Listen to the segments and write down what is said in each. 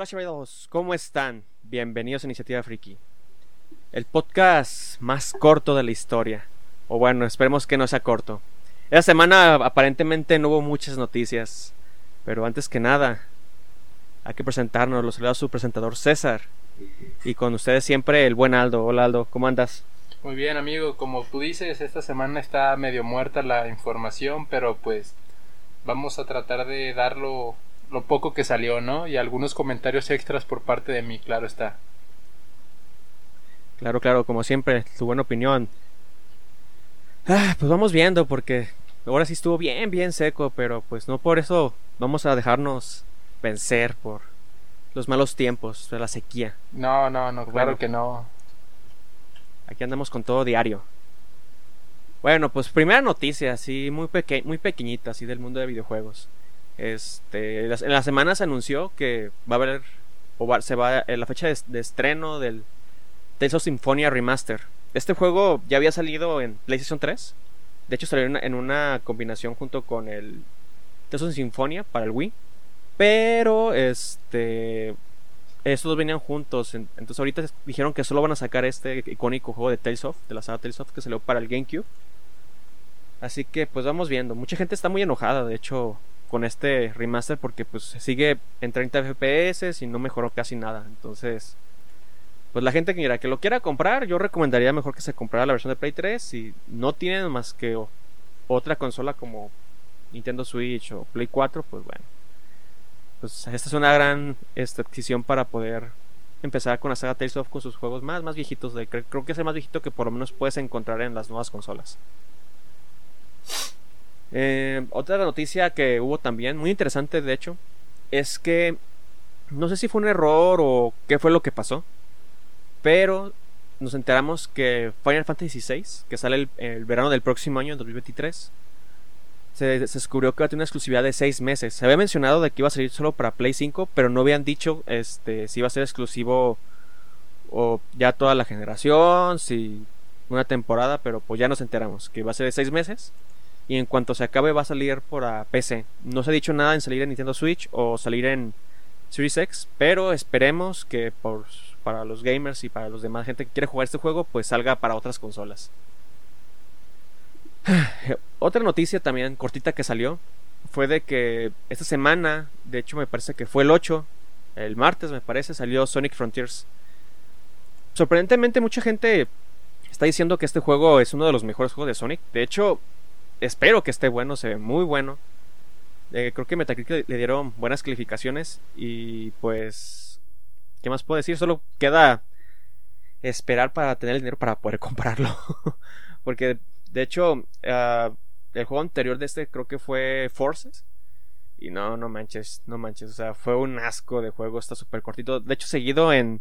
Hola chavales, ¿cómo están? Bienvenidos a Iniciativa Friki. El podcast más corto de la historia. O bueno, esperemos que no sea corto. Esta semana aparentemente no hubo muchas noticias. Pero antes que nada, hay que presentarnos. Los saluda su presentador César. Y con ustedes siempre el buen Aldo. Hola Aldo, ¿cómo andas? Muy bien amigo, como tú dices, esta semana está medio muerta la información, pero pues vamos a tratar de darlo lo poco que salió, ¿no? Y algunos comentarios extras por parte de mí, claro está. Claro, claro, como siempre, tu buena opinión. Ah, pues vamos viendo, porque ahora sí estuvo bien, bien seco, pero pues no por eso vamos a dejarnos vencer por los malos tiempos de la sequía. No, no, no, claro que no. Aquí andamos con todo diario. Bueno, pues primera noticia, así muy, peque muy pequeñita, así del mundo de videojuegos. Este, en la semana se anunció que va a haber, o se va, la fecha de, estreno del Tales of Symphonia Remaster. Este juego ya había salido en PlayStation 3. De hecho, salió en una, combinación junto con el Tales of Symphonia para el Wii. Pero, este, estos dos venían juntos. Entonces ahorita dijeron que solo van a sacar este icónico juego de Tales of, de la saga Tales of, que salió para el GameCube. Así que pues vamos viendo. Mucha gente está muy enojada, de hecho, con este remaster porque pues sigue en 30 FPS y no mejoró casi nada. Entonces, pues la gente que mira que lo quiera comprar, yo recomendaría mejor que se comprara la versión de Play 3 si no tienen más que otra consola como Nintendo Switch o Play 4, pues bueno pues esta es una gran esta, adquisición para poder empezar con la saga Tales of con sus juegos más, más viejitos. De, creo, que es el más viejito que por lo menos puedes encontrar en las nuevas consolas. Eh, otra noticia que hubo también, muy interesante de hecho, es que no sé si fue un error o qué fue lo que pasó, pero nos enteramos que Final Fantasy VI, que sale el, verano del próximo año, en 2023, se, descubrió que va a tener una exclusividad de 6 meses. Se había mencionado de que iba a salir solo para Play 5, pero no habían dicho este, si iba a ser exclusivo o ya toda la generación, si una temporada, pero pues ya nos enteramos que va a ser de 6 meses. Y en cuanto se acabe va a salir por PC. No se ha dicho nada en salir en Nintendo Switch o salir en Series X, pero esperemos que por, para los gamers y para los demás gente que quiere jugar este juego, pues salga para otras consolas. Otra noticia también cortita que salió fue de que esta semana, de hecho me parece que fue el 8, el martes me parece, salió Sonic Frontiers. Sorprendentemente mucha gente está diciendo que este juego es uno de los mejores juegos de Sonic. De hecho, espero que esté bueno, se ve muy bueno. Eh, creo que Metacritic le dieron buenas calificaciones y pues... ¿Qué más puedo decir? Solo queda esperar para tener el dinero para poder comprarlo. Porque de hecho, ah, el juego anterior de este creo que fue Forces. Y no, no manches, no manches. O sea, fue un asco de juego, está súper cortito. De hecho, seguido en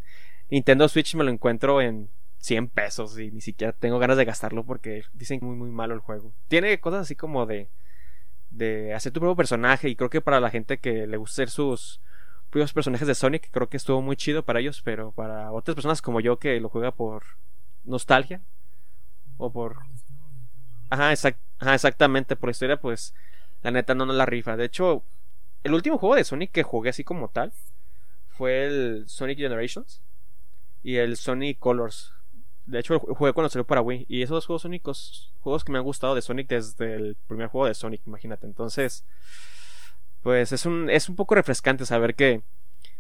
Nintendo Switch me lo encuentro en 100 pesos y ni siquiera tengo ganas de gastarlo porque dicen muy, muy malo el juego. Tiene cosas así como de, de hacer tu propio personaje y creo que para la gente que le gusta hacer sus propios personajes de Sonic, creo que estuvo muy chido para ellos, pero para otras personas como yo que lo juega por nostalgia o por Ajá, exactamente, por historia, pues la neta no nos la rifa. De hecho, el último juego de Sonic que jugué así como tal fue el Sonic Generations y el Sonic Colors. De hecho, jugué cuando salió para Wii. Y esos dos juegos únicos, juegos que me han gustado de Sonic desde el primer juego de Sonic, imagínate. Entonces, pues es un, es un poco refrescante saber que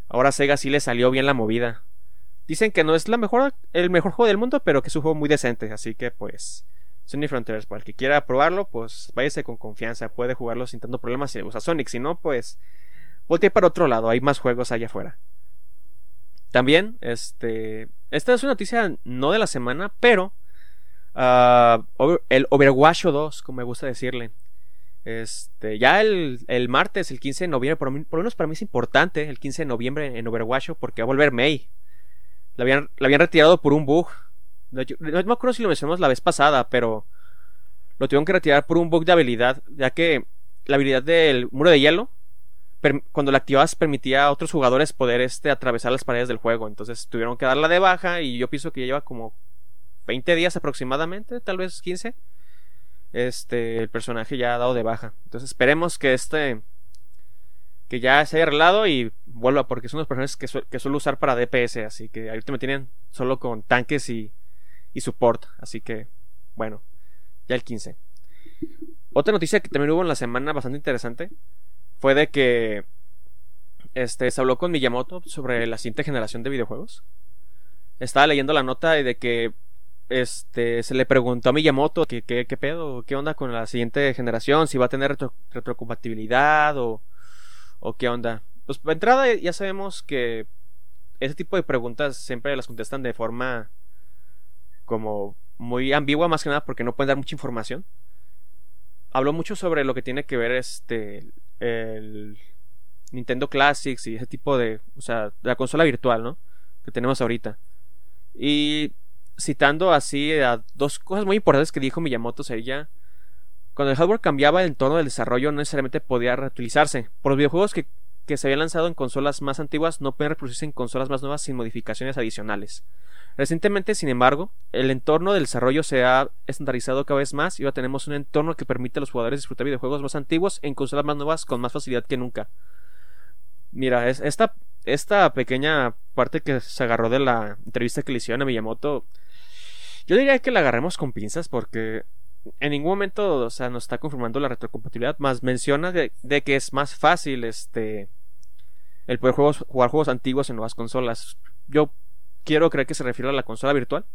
ahora Sega sí le salió bien la movida. Dicen que no es la mejor, el mejor juego del mundo, pero que es un juego muy decente. Así que pues Sonic Frontiers. Para el que quiera probarlo, pues váyase con confianza. Puede jugarlo sin tanto problema si le gusta Sonic. Si no, pues voltee para otro lado. Hay más juegos allá afuera. También, este. Esta es una noticia no de la semana, pero. Uh, el Overwatch 2, como me gusta decirle. Este, ya el, el, martes, el 15 de noviembre, por, lo menos para mí es importante, el 15 de noviembre en Overwatch, porque va a volver May. La habían, la habían retirado por un bug no, me acuerdo si lo mencionamos la vez pasada, pero lo tuvieron que retirar por un bug de habilidad, ya que la habilidad del muro de hielo, cuando la activabas permitía a otros jugadores poder este, atravesar las paredes del juego. Entonces tuvieron que darla de baja y yo pienso que ya lleva como 20 días aproximadamente, tal vez 15. Este, el personaje ya ha dado de baja. Entonces esperemos que este que ya se haya arreglado y vuelva, porque son los personajes que, que suelo usar para DPS, así que ahorita me tienen solo con tanques y, y support, así que bueno, ya el 15. Otra noticia que también hubo en la semana bastante interesante fue de que este, se habló con Miyamoto sobre la siguiente generación de videojuegos. Estaba leyendo la nota de que este, se le preguntó a Miyamoto qué, qué, pedo, qué onda con la siguiente generación, si va a tener retrocompatibilidad o, o qué onda. Pues de entrada ya sabemos que ese tipo de preguntas siempre las contestan de forma como muy ambigua más que nada porque no pueden dar mucha información. Habló mucho sobre lo que tiene que ver este el Nintendo Classics y ese tipo de, o sea, la consola virtual, ¿no? Que tenemos ahorita. Y citando así a dos cosas muy importantes que dijo Miyamoto ella cuando el hardware cambiaba el entorno del desarrollo no necesariamente podía reutilizarse. Por los videojuegos que, que se habían lanzado en consolas más antiguas no pueden reproducirse en consolas más nuevas sin modificaciones adicionales. Recientemente, sin embargo, el entorno del desarrollo se ha estandarizado cada vez más y ahora tenemos un entorno que permite a los jugadores disfrutar videojuegos más antiguos en consolas más nuevas con más facilidad que nunca. Mira, esta, esta pequeña parte que se agarró de la entrevista que le hicieron a Miyamoto, yo diría que la agarremos con pinzas porque en ningún momento, o sea, nos está confirmando la retrocompatibilidad, más menciona de, que es más fácil este el poder jugar juegos antiguos en nuevas consolas. Yo quiero creer que se refiere a la consola virtual.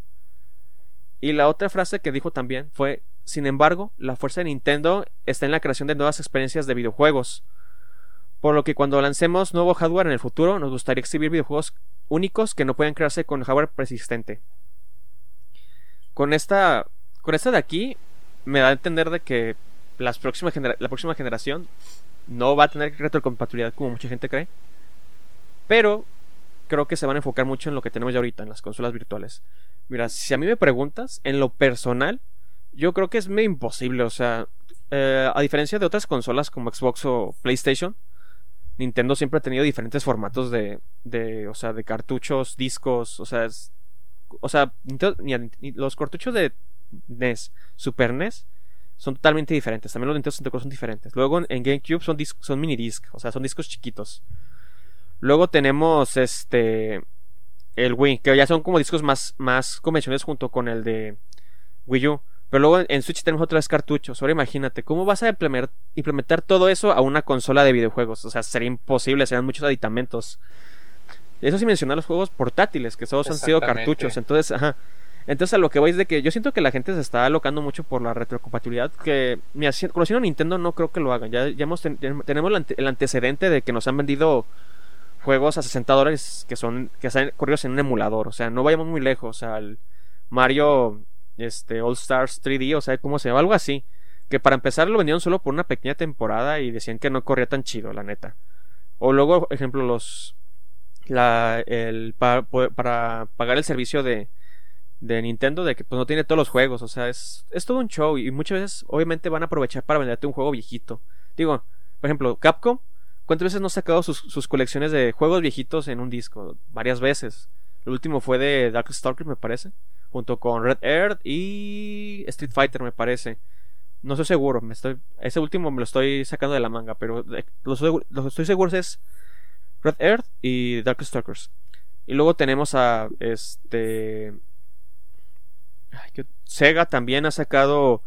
Y la otra frase que dijo también fue, sin embargo, la fuerza de Nintendo está en la creación de nuevas experiencias de videojuegos. Por lo que cuando lancemos nuevo hardware en el futuro, nos gustaría exhibir videojuegos únicos que no puedan crearse con hardware persistente. Con esta, con esta de aquí, me da a entender de que la próxima generación no va a tener retrocompatibilidad como mucha gente cree. Pero creo que se van a enfocar mucho en lo que tenemos ya ahorita, en las consolas virtuales. Mira, si a mí me preguntas, en lo personal, yo creo que es medio imposible. O sea, eh, a diferencia de otras consolas como Xbox o PlayStation, Nintendo siempre ha tenido diferentes formatos de, de o sea, de cartuchos, discos, o sea, o sea, los cartuchos de NES, Super NES, son totalmente diferentes. También los Nintendo 64 son diferentes. Luego en GameCube son, son mini disc, o sea, son discos chiquitos. Luego tenemos este el Wii, que ya son como discos más, más convencionales junto con el de Wii U. Pero luego en Switch tenemos otros cartuchos. Ahora imagínate, ¿cómo vas a implementar, todo eso a una consola de videojuegos? O sea, sería imposible, serían muchos aditamentos. Eso sin mencionar los juegos portátiles, que todos han sido cartuchos. Entonces, ajá. Entonces a lo que voy es de que yo siento que la gente se está alocando mucho por la retrocompatibilidad. Que, mira, conociendo a Nintendo no creo que lo hagan. Ya, ya hemos tenemos el antecedente de que nos han vendido juegos a 60 dólares que son que están corridos en un emulador. O sea, no vayamos muy lejos. O sea, el Mario este, All Stars 3D, o sea, ¿cómo se llama? Algo así. Que para empezar lo vendieron solo por una pequeña temporada y decían que no corría tan chido, la neta. O luego, ejemplo, los. La, el, para, pagar el servicio de, de Nintendo de que pues, no tiene todos los juegos. O sea, es, es todo un show. Y muchas veces, obviamente, van a aprovechar para venderte un juego viejito. Digo, por ejemplo, Capcom. ¿Cuántas veces no ha sacado sus, sus colecciones de juegos viejitos en un disco? Varias veces. El último fue de Darkstalkers, me parece junto con Red Earth y Street Fighter me parece. No estoy seguro, me estoy ese último me lo estoy sacando de la manga, pero los, que estoy seguro es Red Earth y Darkstalkers. Y luego tenemos a este Sega también ha sacado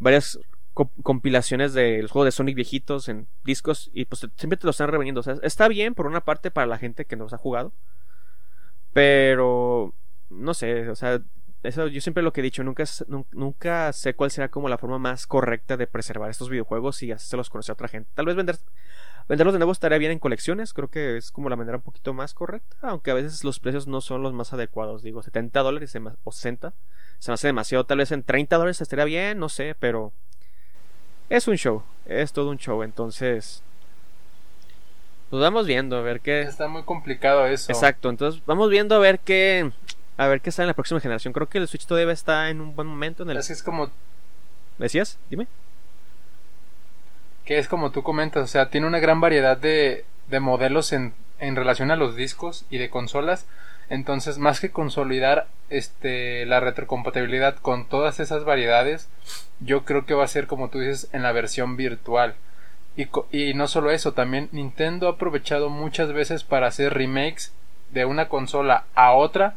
varias compilaciones de los juegos de Sonic viejitos en discos y pues siempre te lo están reveniendo. O sea, está bien por una parte para la gente que nos ha jugado, pero no sé, o sea, eso yo siempre lo que he dicho, nunca, nunca sé cuál será como la forma más correcta de preservar estos videojuegos y los conocer a otra gente. Tal vez vender, venderlos de nuevo estaría bien en colecciones, creo que es como la manera un poquito más correcta, aunque a veces los precios no son los más adecuados, digo, 70 dólares o 60 se me hace demasiado, tal vez en 30 dólares estaría bien, no sé, pero es un show, es todo un show, entonces... Pues vamos viendo a ver qué... Está muy complicado eso. Exacto, entonces vamos viendo a ver qué a ver qué está en la próxima generación. Creo que el Switch todavía está en un buen momento. En el... Es, es como. ¿Decías? Dime. Que es como tú comentas, o sea, tiene una gran variedad de, de modelos en, en relación a los discos y de consolas. Entonces, más que consolidar este, la retrocompatibilidad con todas esas variedades, yo creo que va a ser, como tú dices, en la versión virtual. Y, y no solo eso, también Nintendo ha aprovechado muchas veces para hacer remakes de una consola a otra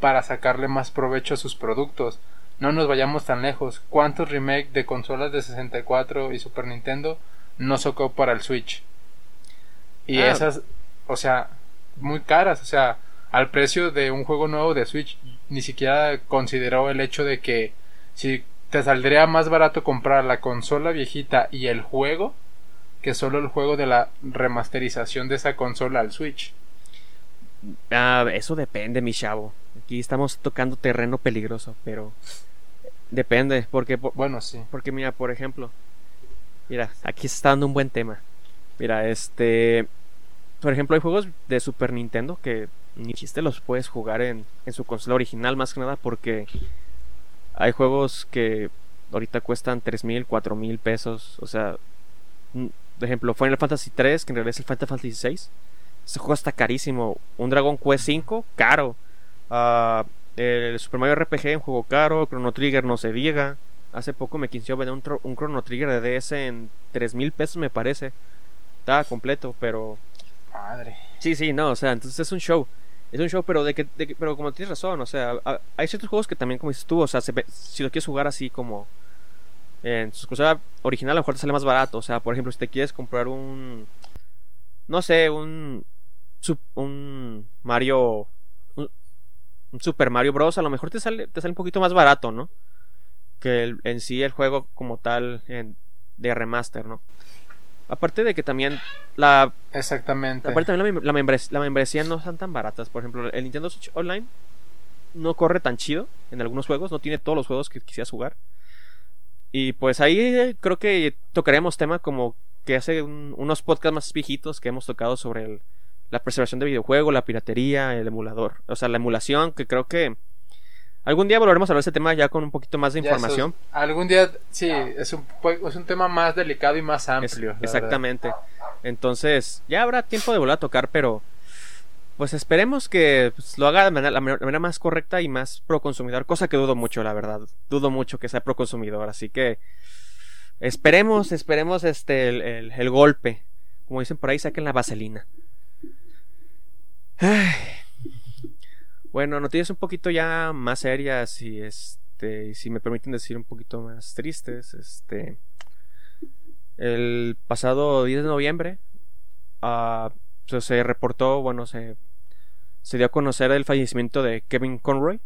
para sacarle más provecho a sus productos. No nos vayamos tan lejos. ¿Cuántos remakes de consolas de 64 y Super Nintendo no sacó para el Switch? Y Ah. esas, o sea, muy caras, o sea, al precio de un juego nuevo de Switch, ni siquiera consideró el hecho de que si te saldría más barato comprar la consola viejita y el juego que solo el juego de la remasterización de esa consola al Switch. Ah, eso depende, mi chavo. Aquí estamos tocando terreno peligroso, pero depende, porque por- Bueno, sí. porque mira, por ejemplo, mira, aquí se está dando un buen tema. Mira, este, por ejemplo, hay juegos de Super Nintendo que ni chiste los puedes jugar en, en su consola original, más que nada porque hay juegos que ahorita cuestan tres mil, cuatro mil pesos. O sea, mm, por ejemplo, Final Fantasy 3, que en realidad es el Final Fantasy 6. Ese juego está carísimo. Un Dragon Quest 5, caro. Ah, el Super Mario RPG, un juego caro. Chrono Trigger no se diga. Hace poco me quinció vender un, un Chrono Trigger de DS en 3 mil pesos, me parece. Estaba completo, pero Madre. Sí, sí, no, o sea, entonces es un show. Es un show, pero de que, pero como tienes razón, o sea, a- hay ciertos juegos que también, como dices tú, o sea, se si lo quieres jugar así como en su consola original, a lo mejor te sale más barato. O sea, por ejemplo, si te quieres comprar un, no sé, un, un Mario, un, un Super Mario Bros, a lo mejor te sale, te sale un poquito más barato, ¿no? Que el- en sí el juego como tal en- de remaster, ¿no? Aparte de que también la Exactamente. Aparte también la, la, membres- la membresía no están tan baratas. Por ejemplo, el Nintendo Switch Online no corre tan chido en algunos juegos, no tiene todos los juegos que quisieras jugar. Y pues ahí eh, creo que tocaremos tema como que hace un- unos podcasts más viejitos que hemos tocado sobre el- la preservación de videojuegos, la piratería, el emulador. O sea, la emulación, que creo que algún día volveremos a hablar de ese tema ya con un poquito más de eso- información. algún día, sí, es un, es un tema más delicado y más amplio. exactamente. Entonces, ya habrá tiempo de volver a tocar, pero pues esperemos que pues, lo haga de manera, la manera- la manera más correcta y más pro consumidor, cosa que dudo mucho, la verdad. Dudo mucho que sea pro consumidor, así que esperemos, esperemos este el, el- el golpe. Como dicen por ahí, saquen la vaselina. Ay. Bueno, noticias un poquito ya más serias y este, si me permiten decir un poquito más tristes, este el pasado 10 de noviembre se- se reportó, bueno, se, se dio a conocer el fallecimiento de Kevin Conroy.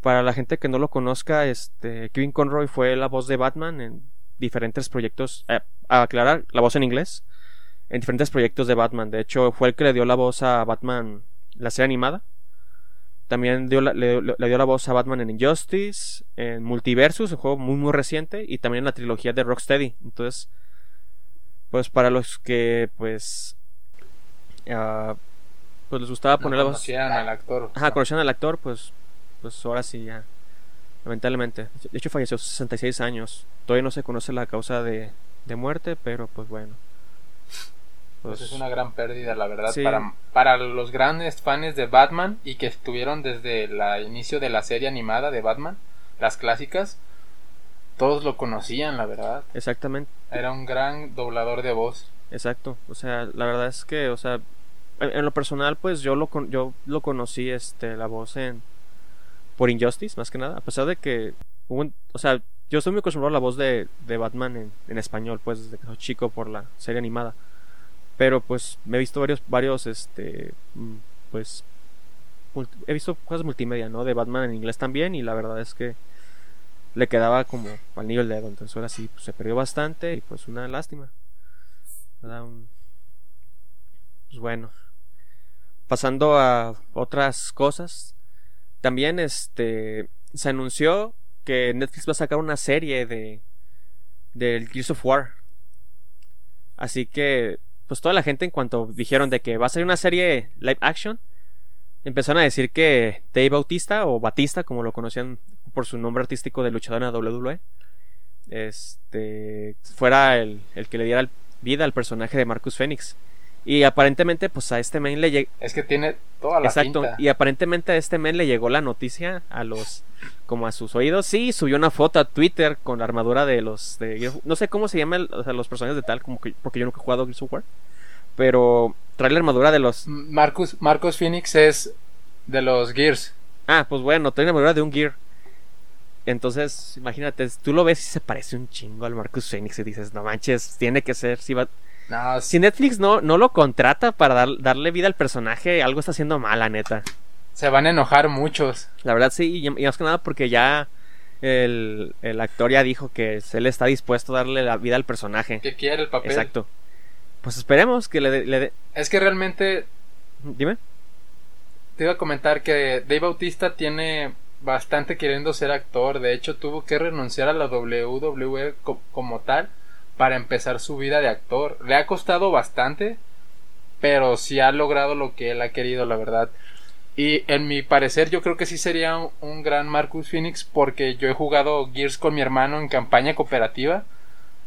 Para la gente que no lo conozca, este, Kevin Conroy fue la voz de Batman en diferentes proyectos, eh, a aclarar, la voz en inglés, en diferentes proyectos de Batman. De hecho, fue el que le dio la voz a Batman, la serie animada. También dio la- le, le dio la voz a Batman en Injustice, en Multiversus, un juego muy muy reciente, y también en la trilogía de Rocksteady. Entonces, pues para los que pues ah, pues les gustaba No poner la voz, conocían al actor. ajá, conocían al actor, pues pues ahora sí ya lamentablemente. De hecho falleció a sus 66 años. Todavía no se conoce la causa de, de muerte, pero pues bueno. Pues es una gran pérdida, la verdad, Sí. para, para los grandes fans de Batman y que estuvieron desde el inicio de la serie animada de Batman, las clásicas, todos lo conocían, la verdad. Exactamente. Era un gran doblador de voz. Exacto, o sea, la verdad es que, o sea, en, en lo personal, pues yo lo con- yo lo conocí, este, la voz en por Injustice, más que nada, a pesar de que, hubo un- o sea, yo estoy muy acostumbrado a la voz de, de Batman en, en español, pues desde que soy chico por la serie animada, pero pues me he visto varios, varios, este, mm, pues, he visto cosas multimedia, ¿no? De Batman en inglés también y la verdad es que le quedaba como al nivel dedo, entonces ahora sí, pues, se perdió bastante y pues una lástima. Pues bueno. Pasando a otras cosas. También este se anunció que Netflix va a sacar una serie de del Gears of War. Así que pues toda la gente en cuanto dijeron de que va a ser una serie live action empezaron a decir que Dave Bautista o Batista como lo conocían por su nombre artístico de luchador en la WWE este fuera el, el que le diera vida al personaje de Marcus Phoenix Y aparentemente, pues a este men le llegó. Es que tiene toda la Exacto. pinta. Y aparentemente a este men le llegó la noticia a los. como a sus oídos. Sí, subió una foto a Twitter con la armadura de los. De, no sé cómo se llama, o sea, los personajes de tal, como que, porque yo nunca he jugado Gears of War. Pero trae la armadura de los. Marcus, Marcos Phoenix es de los Gears. Ah, pues bueno, trae la armadura de un Gear. Entonces, imagínate, tú lo ves y se parece un chingo al Marcus Phoenix y dices, no manches, tiene que ser. Si, va... No, si Netflix no, no lo contrata para dar, darle vida al personaje, algo está haciendo mal, la neta. se van a enojar muchos. La verdad sí, y y más que nada porque ya el, el actor ya dijo que él está dispuesto a darle la vida al personaje. Que quiere el papel. Exacto. Pues esperemos que le dé... Es que realmente Dime. te iba a comentar que Dave Bautista tiene bastante queriendo ser actor. De hecho, tuvo que renunciar a la WWE co- como tal para empezar su vida de actor. Le ha costado bastante, pero sí ha logrado lo que él ha querido, la verdad. Y en mi parecer, yo creo que sí sería un, gran Marcus Phoenix porque yo he jugado Gears con mi hermano en campaña cooperativa.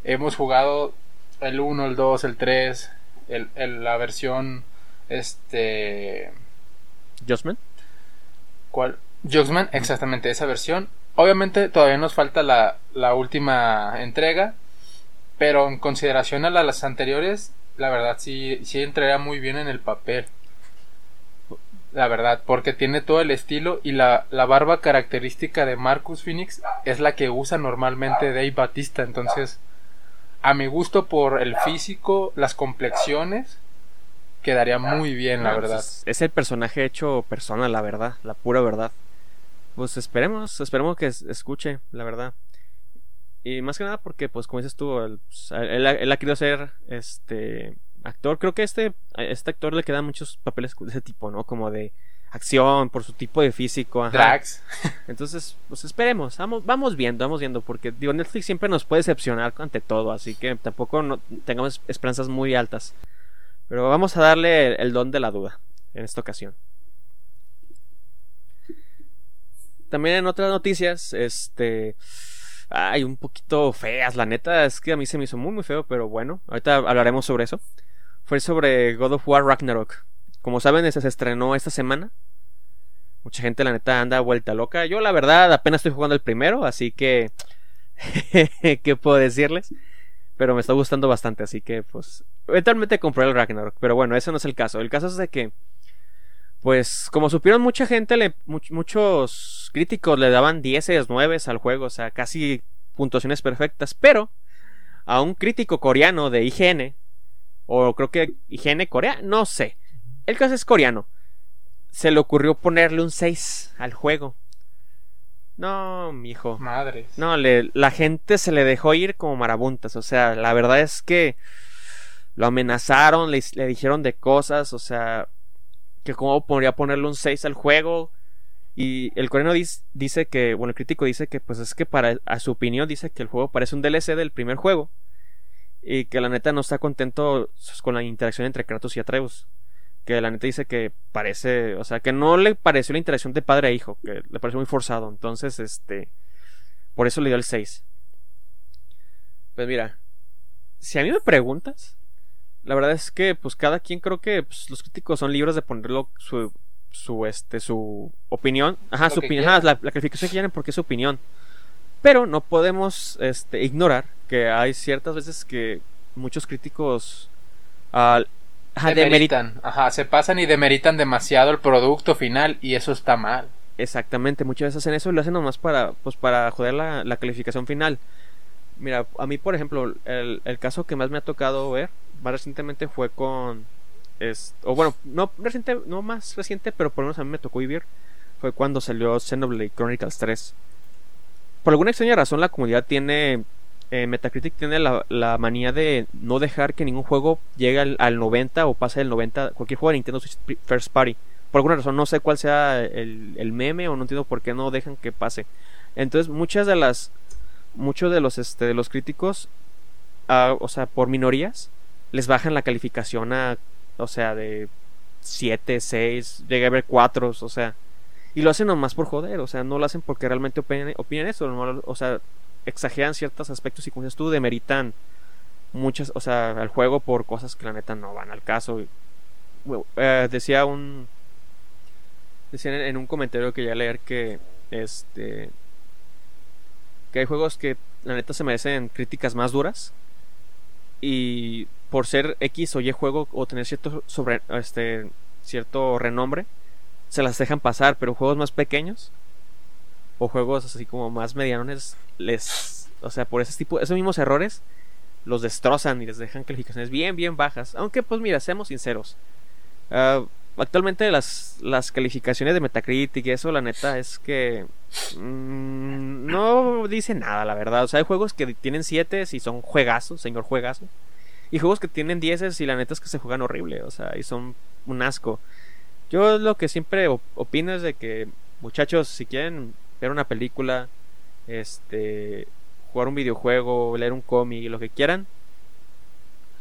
Hemos jugado el 1, el 2, el 3, el, el- la versión este Josman. ¿Cuál? Jogsman, exactamente esa versión. Obviamente todavía nos falta la, la última entrega, pero en consideración a la- las anteriores, la verdad sí, sí entraría muy bien en el papel. La verdad, porque tiene todo el estilo y la, la barba característica de Marcus Phoenix es la que usa normalmente Dave Batista. Entonces, a mi gusto por el físico, las complexiones, quedaría muy bien, la Ah, verdad. pues, es el personaje hecho persona, la verdad, la pura verdad. Pues esperemos, esperemos que es- escuche, la verdad. Y más que nada porque, pues como dices tú, él, pues, él ha- él ha querido ser este actor. Creo que este, a este actor le quedan muchos papeles de ese tipo, ¿no? Como de acción, por su tipo de físico. ajá. Drax. Entonces, pues esperemos, vamos, vamos viendo, vamos viendo, porque digo, Netflix siempre nos puede decepcionar ante todo, así que tampoco no, tengamos esperanzas muy altas. Pero vamos a darle el, el don de la duda en esta ocasión. También en otras noticias, este... Hay un poquito feas, la neta, es que a mí se me hizo muy muy feo, pero bueno, ahorita hablaremos sobre eso. Fue sobre God of War Ragnarok. Como saben, ese se estrenó esta semana. Mucha gente, la neta, anda vuelta loca. Yo, la verdad, apenas estoy jugando el primero, así que. ¿Qué puedo decirles? Pero me está gustando bastante, así que, pues. Eventualmente compré el Ragnarok. Pero bueno, ese no es el caso. El caso es de que. Pues, como supieron, mucha gente, le, much- muchos críticos le daban 10, 9 al juego, o sea, casi puntuaciones perfectas. Pero, a un crítico coreano de IGN, o creo que IGN coreano, no sé. El caso es coreano se le ocurrió ponerle un 6 al juego. No, mijo. Madres. No, le, la gente se le dejó ir como marabuntas. O sea, la verdad es que lo amenazaron, le, le dijeron de cosas. O sea, que cómo podría ponerle un 6 al juego. Y el coreano dis- dice que, bueno, el crítico dice que, pues es que para, a su opinión, dice que el juego parece un DLC del primer juego. Y que la neta no está contento con la interacción entre Kratos y Atreus que la neta dice que parece, o sea, que no le pareció la interacción de padre a hijo, que le pareció muy forzado. Entonces, este, por eso le dio el 6. Pues mira, si a mí me preguntas, la verdad es que, pues cada quien creo que pues, los críticos son libres de ponerlo su, su, este, su opinión, ajá, Lo su opinión, ajá, la, la calificación que quieren porque es su opinión. Pero no podemos, este, ignorar que hay ciertas veces que muchos críticos ajá, demeritan demeritan, ajá, se pasan y demeritan demasiado el producto final y eso está mal. Exactamente, muchas veces hacen eso y lo hacen nomás para, pues, para joder la, la calificación final. Mira, a mí, por ejemplo, el, el caso que más me ha tocado ver más recientemente fue con. Es, o bueno, no, reciente, no más reciente, pero por lo menos a mí me tocó vivir. Fue cuando salió Xenoblade Chronicles 3. Por alguna extraña razón, la comunidad tiene. eh, Metacritic tiene la, la manía de no dejar que ningún juego llegue al, al 90 o pase del 90. Cualquier juego de Nintendo Switch First Party por alguna razón no sé cuál sea el, el meme o no entiendo por qué no dejan que pase entonces muchas de las muchos de los este de los críticos ah, o sea por minorías les bajan la calificación a o sea de 7, 6 llegué a ver 4 o sea y lo hacen nomás por joder o sea no lo hacen porque realmente opinan, opinan eso no o sea exageran ciertos aspectos y como dices tú demeritan muchas, o sea, al juego por cosas que la neta no van al caso. Eh, decía un decía en un comentario que ya leer que este que hay juegos que la neta se merecen críticas más duras y por ser X o Y juego o tener cierto sobre este cierto renombre se las dejan pasar, pero juegos más pequeños o juegos así como más medianones les o sea, por ese tipo esos mismos errores los destrozan y les dejan calificaciones bien bien bajas, aunque pues mira, seamos sinceros. Uh, actualmente las, las calificaciones de Metacritic y eso, la neta, es que mmm, no dice nada, la verdad. O sea, hay juegos que tienen 7 y son juegazos, señor juegazo. Y juegos que tienen 10 y la neta es que se juegan horrible, o sea, y son un asco. Yo lo que siempre opino es de que, muchachos, si quieren ver una película, este, jugar un videojuego, leer un cómic, lo que quieran,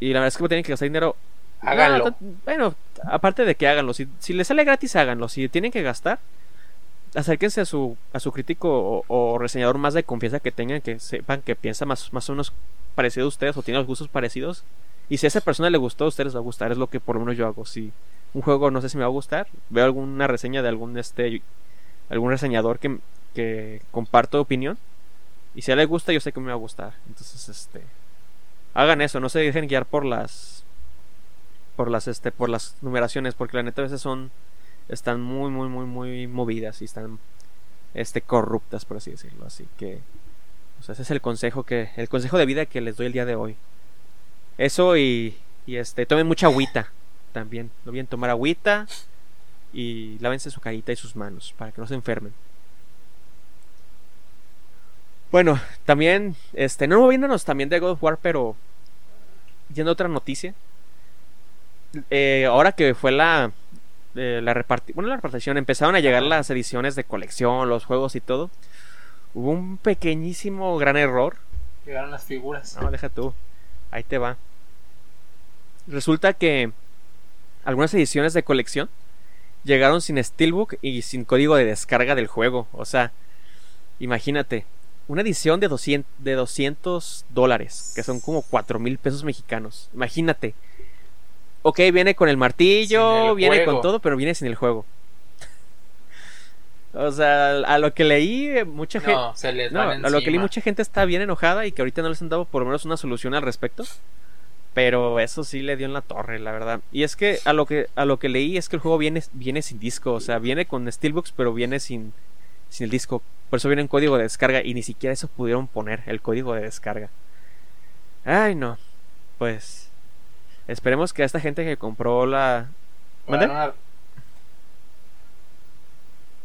y la verdad es que tienen que gastar dinero Háganlo. bueno, aparte de que háganlo, si, si les sale gratis, háganlo. Si tienen que gastar, acérquense a su, a su crítico o, reseñador más de confianza que tengan, que sepan que piensa más, más o menos parecido a ustedes o tiene los gustos parecidos. Y si a esa persona le gustó, a ustedes les va a gustar. Es lo que por lo menos yo hago. Si un juego no sé si me va a gustar, veo alguna reseña de algún este algún reseñador que, que comparto opinión. Y si a él le gusta, yo sé que me va a gustar. Entonces, este. Hagan eso, no se dejen guiar por las por las este por las numeraciones porque la neta a veces son están muy muy muy muy movidas y están este corruptas por así decirlo. Así que ese es el consejo que el consejo de vida que les doy el día de hoy. Eso y, y este tomen mucha agüita también. No bien tomar agüita y lávense su carita y sus manos para que no se enfermen. Bueno también este no moviéndonos también de God of War pero yendo a otra noticia eh, ahora que fue la, eh, la, bueno, la repartición, empezaron a llegar las ediciones de colección, los juegos y todo. Hubo un pequeñísimo gran error. Llegaron las figuras. No, deja tú. Ahí te va. Resulta que algunas ediciones de colección llegaron sin Steelbook y sin código de descarga del juego. O sea, imagínate, una edición de 200, de 200 dólares, que son como 4 mil pesos mexicanos. Imagínate, ok, viene con el martillo, viene con todo, pero viene sin el juego. O sea, a lo que leí, mucha gente. No, se les no, a lo que leí, mucha gente está bien enojada y que ahorita no les han dado por lo menos una solución al respecto. Pero eso sí le dio en la torre, la verdad. Y es que a lo que, a lo que leí es que el juego viene, viene sin disco. O sea, viene con Steelbooks, pero viene sin, sin el disco. Por eso viene en código de descarga. Y ni siquiera eso pudieron poner, el código de descarga. Ay, no. Pues Esperemos que a esta gente que compró la.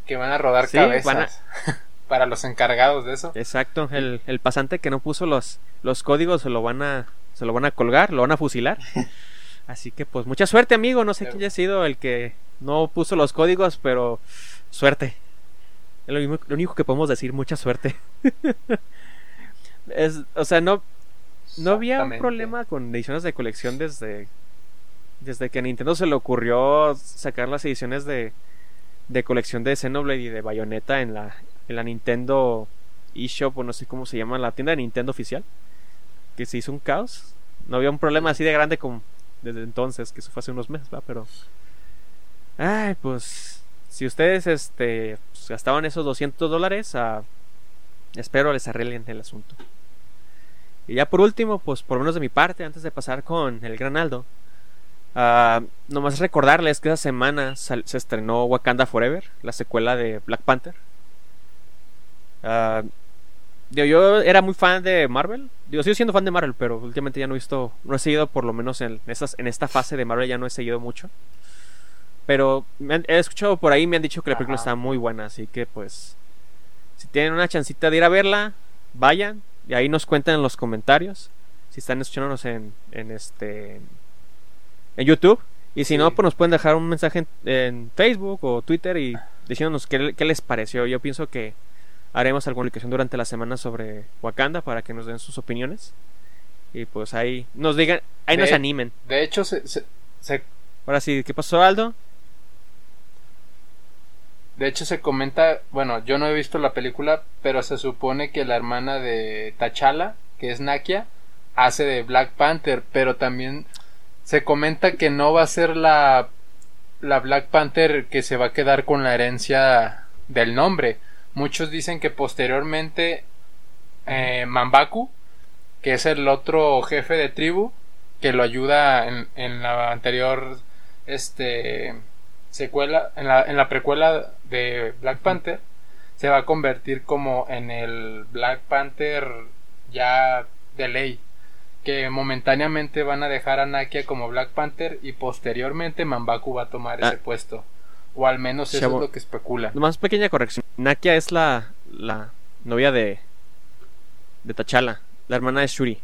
Que van a rodar cabezas. Para los encargados de eso. Exacto. El, el, pasante que no puso los, los códigos se lo van a. Se lo van a colgar, lo van a fusilar. Así que pues mucha suerte, amigo. No sé quién haya sido el que no puso los códigos, pero suerte. Es lo, lo único que podemos decir, mucha suerte. es, o sea, no, no había un problema con ediciones de colección desde desde que a Nintendo se le ocurrió sacar las ediciones de, de colección de Xenoblade y de Bayonetta en la, en la Nintendo eShop o no sé cómo se llama, la tienda de Nintendo oficial, que se hizo un caos. No había un problema así de grande como desde entonces, que eso fue hace unos meses, ¿va? Pero... Ay, pues... Si ustedes este, pues, gastaban esos 200 dólares, ah, espero les arreglen el asunto. Y ya por último, pues por lo menos de mi parte, antes de pasar con el Granaldo, uh, nomás recordarles que esa semana se estrenó Wakanda Forever, la secuela de Black Panther. Uh, yo, era muy fan de Marvel. Digo, sigo siendo fan de Marvel, pero últimamente ya no he visto, no he seguido por lo menos en, esas, en esta fase de Marvel ya no he seguido mucho. Pero he escuchado por ahí, me han dicho que la película está muy buena, así que pues si tienen una chancita de ir a verla, vayan, y ahí nos cuentan en los comentarios si están escuchándonos en, en este en YouTube. Y si no, pues nos pueden dejar un mensaje en, Facebook o Twitter y diciéndonos qué, qué, les pareció. Yo pienso que haremos alguna publicación durante la semana sobre Wakanda para que nos den sus opiniones. Y pues ahí nos digan, ahí nos animen. De hecho, se, Ahora sí, ¿qué pasó, Aldo? De hecho se comenta, bueno, yo no he visto la película, pero se supone que la hermana de T'Challa, que es Nakia, hace de Black Panther, pero también se comenta que no va a ser la, la Black Panther que se va a quedar con la herencia del nombre. Muchos dicen que posteriormente eh, Mambaku, que es el otro jefe de tribu, que lo ayuda en, en la anterior este secuela, en la, en la precuela de Black Panther, se va a convertir como en el Black Panther ya de ley que momentáneamente van a dejar a Nakia como Black Panther y posteriormente Mambaku va a tomar ese ah. puesto. O al menos eso es lo que especula. Más pequeña corrección. Nakia es la, la novia de, de T'Challa, la hermana de Shuri.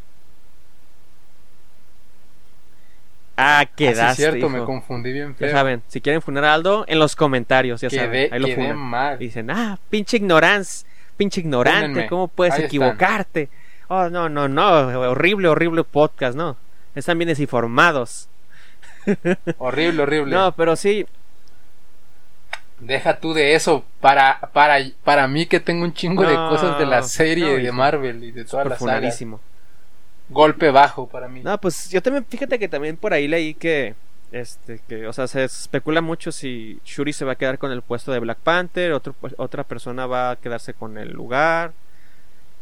Ah, quedaste. Ah, es cierto, me confundí bien feo. Ya saben, si quieren funar a Aldo, en los comentarios, ya saben. Ahí lo funan. Dicen, ah, pinche ignorancia, pinche ignorante, ¿cómo puedes equivocarte? Oh, no, no, no, horrible, horrible podcast, no. Están bien desinformados. horrible, horrible. No, pero sí. Deja tú de eso. Para, para, para mí que tengo un chingo de cosas de la serie de Marvel y de todas las sagas. Golpe bajo para mí. No, pues yo también, fíjate que también por ahí leí que, este, que, o sea, se especula mucho si Shuri se va a quedar con el puesto de Black Panther, otro, otra persona va a quedarse con el lugar.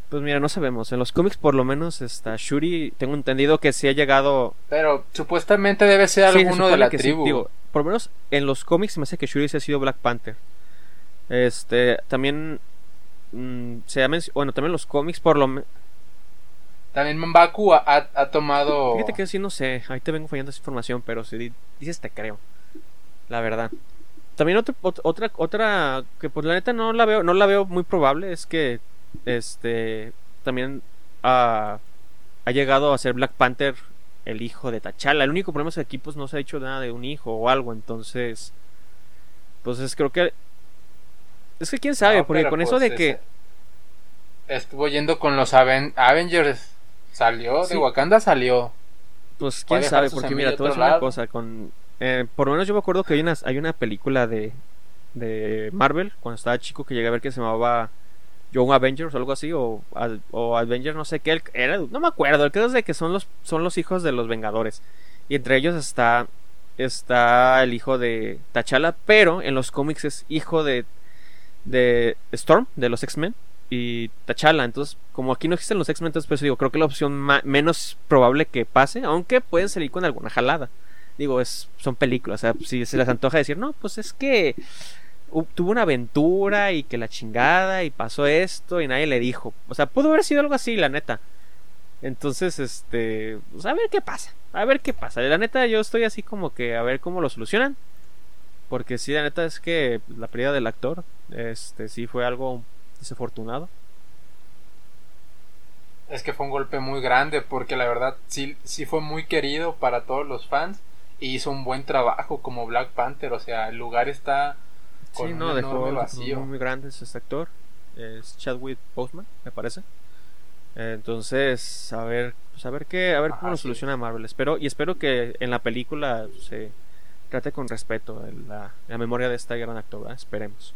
Pues mira, no sabemos. En los cómics, por lo menos, está Shuri. Tengo entendido que sí ha llegado. Pero supuestamente debe ser alguno de la tribu. por lo menos en los cómics me hace que Shuri se ha sido Black Panther. Este, también. Mm, se ha bueno, también los cómics, por lo menos. También Mbaku ha, ha, tomado. Fíjate que sí, no sé. Ahí te vengo fallando esa información, pero si dices te creo. La verdad. También otra, otra, otra que pues la neta no la veo, no la veo muy probable es que este también ha, ha llegado a ser Black Panther el hijo de T'Challa. El único problema es que aquí pues no se ha hecho nada de un hijo o algo, entonces pues creo que es que quién sabe, porque con eso de que estuvo yendo con los Avengers salió, de Wakanda salió. Pues quién sabe, porque mira, todo es una cosa con eh, por lo menos yo me acuerdo que hay una hay una película de de Marvel cuando estaba chico que llegué a ver que se llamaba Young Avengers o algo así, o, o Avengers, no sé qué, era, no me acuerdo, el que es de que son los, son los hijos de los Vengadores. Y entre ellos está, está el hijo de T'Challa, pero en los cómics es hijo de, de Storm, de los X-Men, y T'Challa. Entonces, como aquí no existen los X-Men, entonces pues digo, creo que la opción menos probable que pase, aunque pueden salir con alguna jalada. Digo, es, son películas, o sea, si se les antoja decir, no, pues es que tuvo una aventura y que la chingada y pasó esto y nadie le dijo. O sea, pudo haber sido algo así, la neta. Entonces, este, pues a ver qué pasa, a ver qué pasa. La neta, yo estoy así como que a ver cómo lo solucionan. Porque sí, la neta es que la pérdida del actor, este, sí fue algo desafortunado. Es que fue un golpe muy grande porque la verdad sí, sí fue muy querido para todos los fans y hizo un buen trabajo como Black Panther. O sea, el lugar está sí, no, dejó vacío. muy grande este actor. Es Chadwick Boseman, me parece. Entonces, a ver, pues a ver qué, a ver cómo lo soluciona Marvel. Espero y espero que en la película se trate con respeto la, la memoria de este gran actor, esperemos.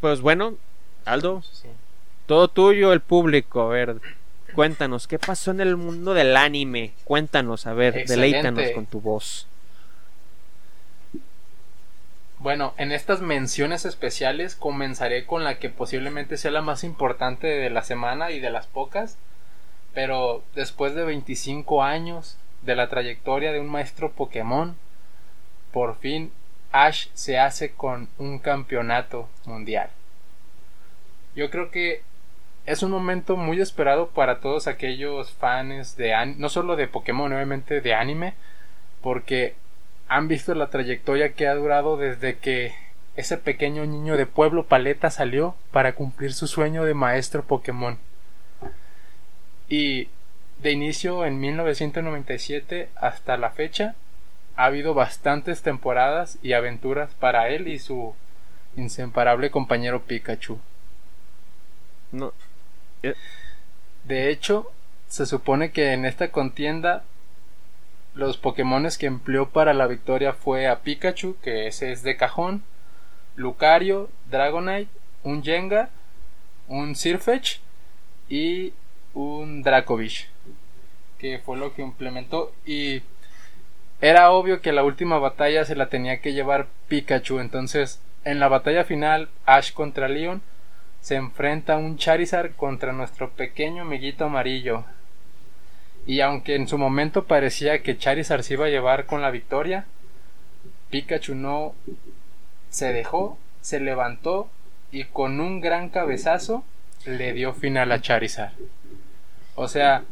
Pues bueno, Aldo, todo tuyo, el público, a ver, cuéntanos, ¿qué pasó en el mundo del anime? Cuéntanos, a ver, deleítanos con tu voz. Bueno, en estas menciones especiales comenzaré con la que posiblemente sea la más importante de la semana y de las pocas, pero después de 25 años de la trayectoria de un maestro Pokémon, por fin Ash se hace con un campeonato mundial. Yo creo que es un momento muy esperado para todos aquellos fans de no solo de Pokémon, obviamente de anime, porque han visto la trayectoria que ha durado desde que ese pequeño niño de pueblo paleta salió para cumplir su sueño de maestro Pokémon. Y de inicio en 1997 hasta la fecha ha habido bastantes temporadas y aventuras para él y su inseparable compañero Pikachu. No. Eh. De hecho, se supone que en esta contienda los Pokémones que empleó para la victoria fue a Pikachu, que ese es de cajón, Lucario, Dragonite, un Jenga, un Sirfetch y un Dracovish, que fue lo que implementó y era obvio que la última batalla se la tenía que llevar Pikachu, entonces en la batalla final Ash contra Leon se enfrenta un Charizard contra nuestro pequeño amiguito amarillo. Y aunque en su momento parecía que Charizard se iba a llevar con la victoria, Pikachu no se dejó, se levantó y con un gran cabezazo le dio final a Charizard. O sea,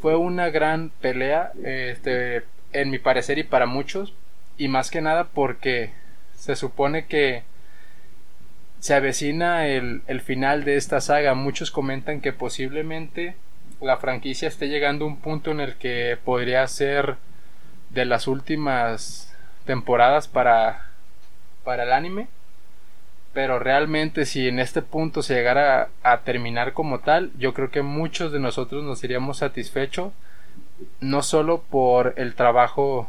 fue una gran pelea, este, en mi parecer y para muchos, y más que nada porque se supone que se avecina el, el, final de esta saga. Muchos comentan que posiblemente la franquicia esté llegando a un punto en el que podría ser de las últimas temporadas para, para el anime. Pero realmente si en este punto se llegara a, a terminar como tal, yo creo que muchos de nosotros nos iríamos satisfechos. No solo por el trabajo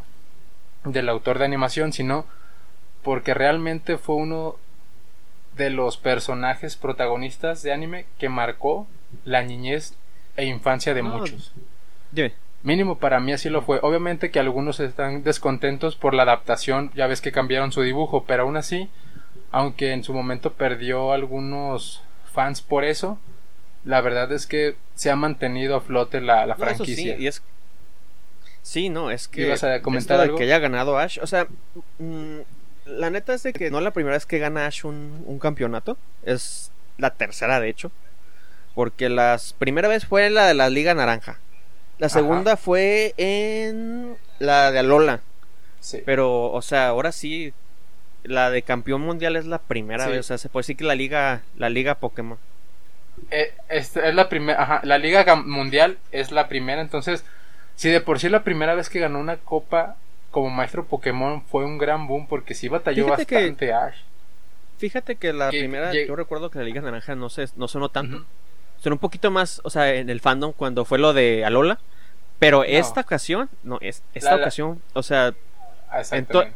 del autor de animación, sino porque realmente fue uno de los personajes protagonistas de anime que marcó la niñez e infancia de muchos. Mínimo para mí así lo fue. Obviamente que algunos están descontentos por la adaptación, ya ves que cambiaron su dibujo, pero aún así, aunque en su momento perdió algunos fans por eso, la verdad es que se ha mantenido a flote la, la franquicia. sí, y es... sí, no, es que... ¿Ibas a comentar algo? que haya ganado Ash, o sea... Mmm la neta es de que no es la primera vez que gana Ash un, un, campeonato. Es la tercera, de hecho. Porque la primera vez fue la de la Liga Naranja. La segunda Ajá. fue en la de Alola. Sí. Pero, o sea, ahora sí. La de campeón mundial es la primera Sí. vez. O sea, se puede decir que la liga, la liga Pokémon. Eh, es, es la primera, ajá, la Liga Mundial es la primera, entonces, si de por sí la primera vez que ganó una copa como maestro Pokémon fue un gran boom porque sí batalló Fíjate que- bastante Ash. Fíjate que la Que primera, yo recuerdo que la Liga Naranja no se, no sonó tanto. Ujú. Sonó un poquito más, o sea, en el fandom cuando fue lo de Alola. Pero esta ocasión, no, es, esta La- la- ocasión, o sea, Ah, exactamente.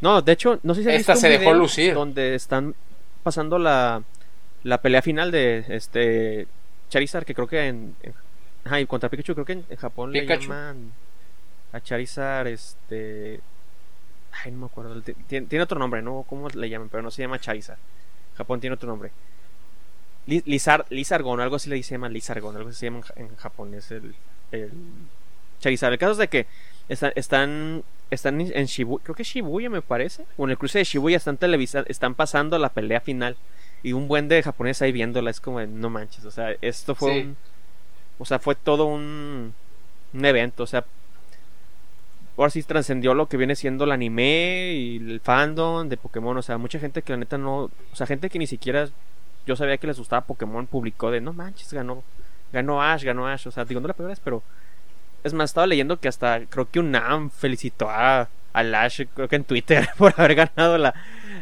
no, de hecho, no sé si has Esta visto se un dejó lucir. donde están pasando la, la pelea final de este Charizard, que creo que en, en- ajá, y contra Pikachu, creo que en, en Japón Pikachu. le llaman a Charizard, este, ay, no me acuerdo, ti- tiene, tiene otro nombre, no, cómo le llaman, pero no se llama Charizard. Japón tiene otro nombre. Li- Lizar, Lizargon, algo así le dice, se llama Lizargon, algo así se llama en, en Japón, es el, el Charizard. El caso es de que está- están están en Shibuya, creo que Shibuya me parece, o en el cruce de Shibuya están televisa están pasando la pelea final y un buen de japoneses ahí viéndola, es como de, no manches, o sea, esto fue Sí. un, o sea, fue todo un, un evento, o sea, ahora sí trascendió lo que viene siendo el anime y el fandom de Pokémon, o sea, mucha gente que la neta no, o sea, gente que ni siquiera yo sabía que les gustaba Pokémon publicó de, no manches, ganó, ganó Ash, ganó Ash, o sea, digo, no la primera vez, pero es más, estaba leyendo que hasta creo que UNAM felicitó a, a Lash, creo que en Twitter, por haber ganado la,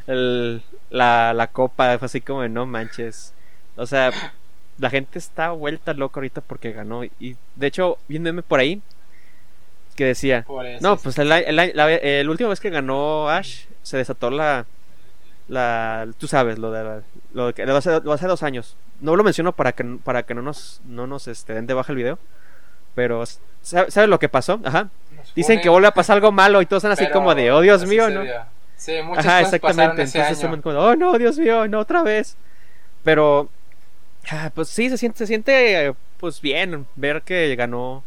el- la, la copa. Fue así como de no manches. O sea, la gente está vuelta loca ahorita porque ganó. Y de hecho, viéndome por ahí, que decía: Por eso. No, pues el, el, la, el última vez que ganó Ash, se desató la. la tú sabes, lo de, la- lo de que lo hace, lo hace dos años. No lo menciono para que, para que no nos, no nos este, den de baja el video. Pero, ¿sabes sabe lo que pasó? Ajá. Dicen que vuelve a pasar algo malo y todos están así pero como de, oh Dios mío, ¿no? Sí, muchas Ajá, cosas pasaron exactamente. ese Entonces año. como, oh no, Dios mío, no otra vez. Pero, ah, pues sí, se siente, se siente, eh, pues bien ver que ganó,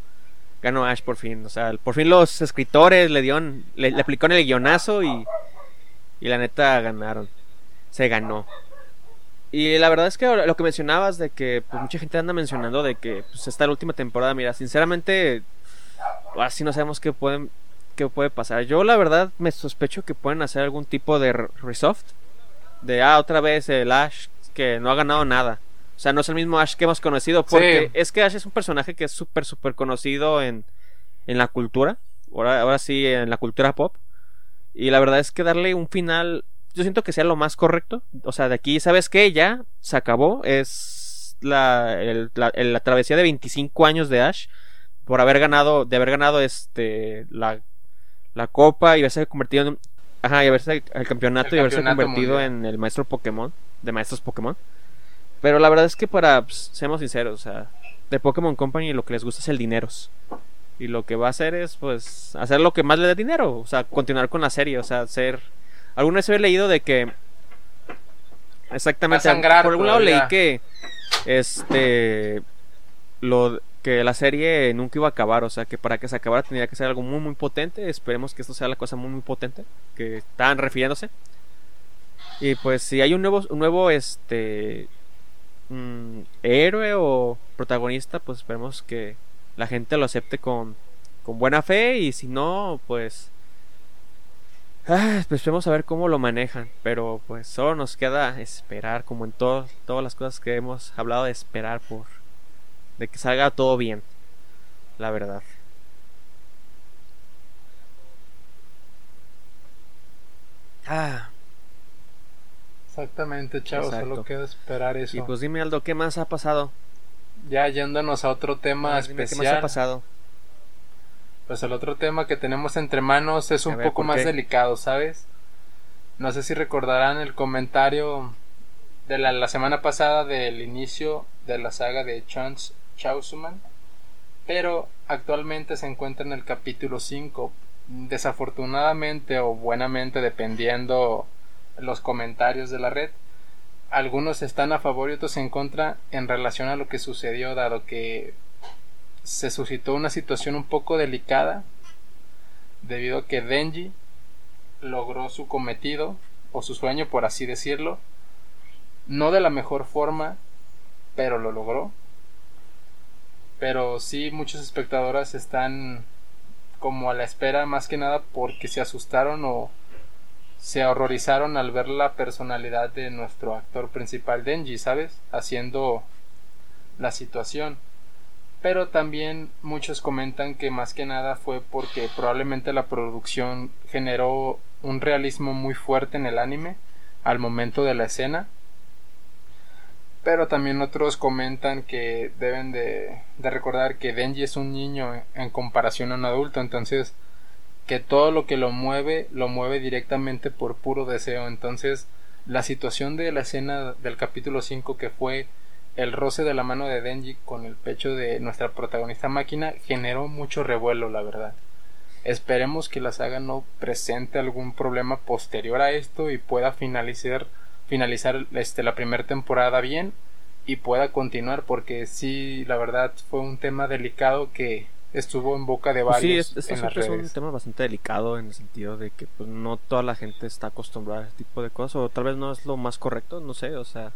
ganó Ash por fin. O sea, por fin los escritores le dieron, le, le aplicaron el guionazo y, y la neta ganaron. Se ganó. Y la verdad es que lo que mencionabas de que pues, mucha gente anda mencionando de que pues, esta es la última temporada, mira, sinceramente, ahora sí no sabemos qué pueden qué puede pasar. Yo la verdad me sospecho que pueden hacer algún tipo de re- resoft de ah otra vez el Ash que no ha ganado nada. O sea, no es el mismo Ash que hemos conocido porque Sí. es que Ash es un personaje que es súper súper conocido en en la cultura, ahora ahora sí en la cultura pop. Y la verdad es que darle un final yo siento que sea lo más correcto. O sea, de aquí, ¿sabes qué? Ya se acabó. Es la, el- la, travesía de 25 años de Ash. Por haber ganado, de haber ganado este, la, la copa y haberse convertido en Ajá, y haberse el campeonato El y haberse campeonato convertido mundial. en el maestro Pokémon. De maestros Pokémon. Pero la verdad es que para, pues, seamos sinceros, o sea, de Pokémon Company lo que les gusta es el dineros. Y lo que va a hacer es, pues, hacer lo que más le dé dinero. O sea, continuar con la serie. O sea, hacer. Alguna vez he leído de que. Exactamente. por algún lado leí que. Este. Lo, que la serie nunca iba a acabar. O sea, que para que se acabara tenía que ser algo muy, muy potente. Esperemos que esto sea la cosa muy, muy potente. Que estaban refiriéndose. Y pues, si hay un nuevo. Un nuevo este. Mm, héroe o protagonista, pues esperemos que la gente lo acepte con, con buena fe y si no, pues... Ah, pues vamos a ver cómo lo manejan, pero pues solo nos queda esperar, como en todas las cosas que hemos hablado de esperar por de que salga todo bien, la verdad. Ah. Exactamente, chao, solo queda esperar eso. Y pues dime Aldo, ¿qué más ha pasado? ya yéndonos a otro tema especial. ha pasado? Pues el otro tema que tenemos entre manos es un poco más delicado, ¿sabes? No sé si recordarán el comentario de la, semana pasada del inicio de la saga de Chance Chausuman, pero actualmente se encuentra en el capítulo 5. Desafortunadamente o buenamente, dependiendo los comentarios de la red, algunos están a favor y otros en contra en relación a lo que sucedió, dado que se suscitó una situación un poco delicada debido a que Denji logró su cometido o su sueño, por así decirlo, no de la mejor forma, pero lo logró. Pero sí muchas espectadoras están como a la espera más que nada porque se asustaron o se horrorizaron al ver la personalidad de nuestro actor principal Denji, ¿sabes? Haciendo la situación. Pero también muchos comentan que más que nada fue porque probablemente la producción generó un realismo muy fuerte en el anime al momento de la escena. Pero también otros comentan que deben de, recordar que Denji es un niño en comparación a un adulto, entonces que todo lo que lo mueve lo mueve directamente por puro deseo. Entonces, la situación de la escena del capítulo 5 que fue el roce de la mano de Denji con el pecho de nuestra protagonista máquina generó mucho revuelo, la verdad. Esperemos que la saga no presente algún problema posterior a esto y pueda finalizar finalizar este, la primera temporada bien y pueda continuar porque sí, la verdad fue un tema delicado que estuvo en boca de pues varios. sí, es, un tema bastante delicado en el sentido de que pues, no toda la gente está acostumbrada a este tipo de cosas, o tal vez no es lo más correcto, no sé, o sea.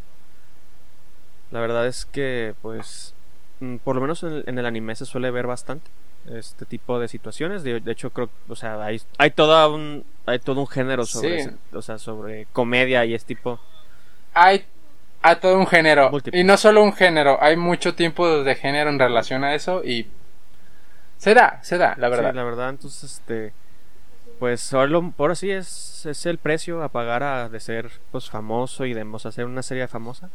La verdad es que, pues, mm, por lo menos en el, anime se suele ver bastante este tipo de situaciones. De, hecho, creo, o sea, hay, hay, toda un, hay todo un género sobre, o sea, sobre comedia y este tipo. Hay hay todo un género. Y no solo un género, hay mucho tiempo de género en relación a eso y se da, se da, la verdad. Sí, la verdad, entonces, este. Pues ahora, ahora sí es, es el precio a pagar a, de ser pues famoso y de hacer una serie famosa.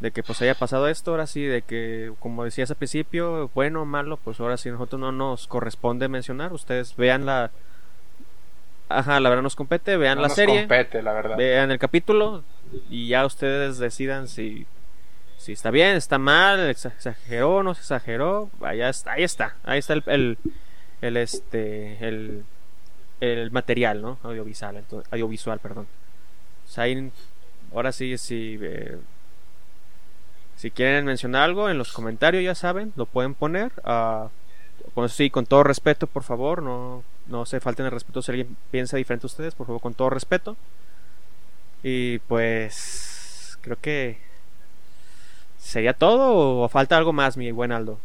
De que pues haya pasado esto, ahora sí, de que como decías al principio, bueno o malo, pues ahora sí nosotros no nos corresponde mencionar. Ustedes vean la... Ajá, la verdad nos compete, vean la serie. compete, la verdad. Vean el capítulo y ya ustedes decidan si si está bien, está mal, exageró, no se exageró, vaya, ahí está, ahí está el, el, este, el, el material, ¿no? Audiovisual, audiovisual, perdón. ahora sí, si, eh, si quieren mencionar algo en los comentarios, ya saben, lo pueden poner. Uh, con, sí, con todo respeto, por favor, no, no se falten el respeto si alguien piensa diferente a ustedes, por favor, con todo respeto. Y pues, creo que ¿Sería todo o falta algo más, mi buen Aldo?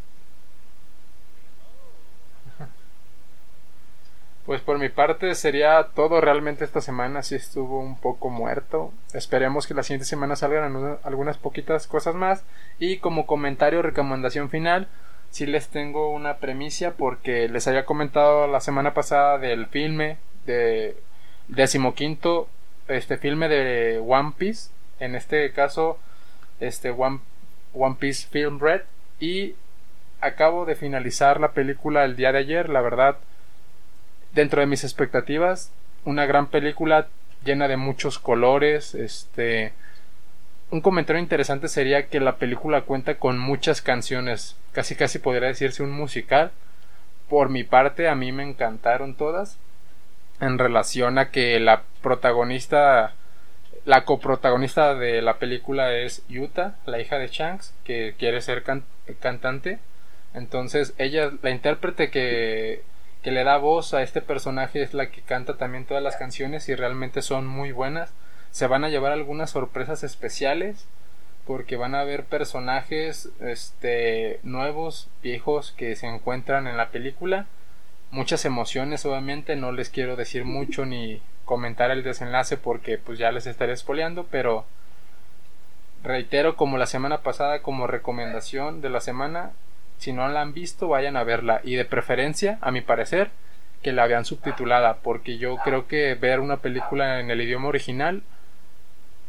Pues por mi parte sería todo realmente esta semana, si estuvo un poco muerto. Esperemos que la siguiente semana salgan algunas poquitas cosas más. Y como comentario, recomendación final, si les tengo una premicia porque les había comentado la semana pasada del filme de decimoquinto, este filme de One Piece. En este caso, este One One Piece Film Red y acabo de finalizar la película el día de ayer, la verdad, dentro de mis expectativas, una gran película llena de muchos colores, este un comentario interesante sería que la película cuenta con muchas canciones, casi casi podría decirse un musical. Por mi parte, a mí me encantaron todas en relación a que la protagonista, la coprotagonista de la película es Yuta, la hija de Shanks, que quiere ser cantante. Entonces, ella, la intérprete que, que le da voz a este personaje es la que canta también todas las canciones y realmente son muy buenas. Se van a llevar algunas sorpresas especiales porque van a haber personajes este nuevos, viejos que se encuentran en la película muchas emociones obviamente no les quiero decir mucho ni comentar el desenlace porque pues ya les estaré espoleando pero reitero como la semana pasada como recomendación de la semana si no la han visto vayan a verla y de preferencia a mi parecer que la vean subtitulada porque yo creo que ver una película en el idioma original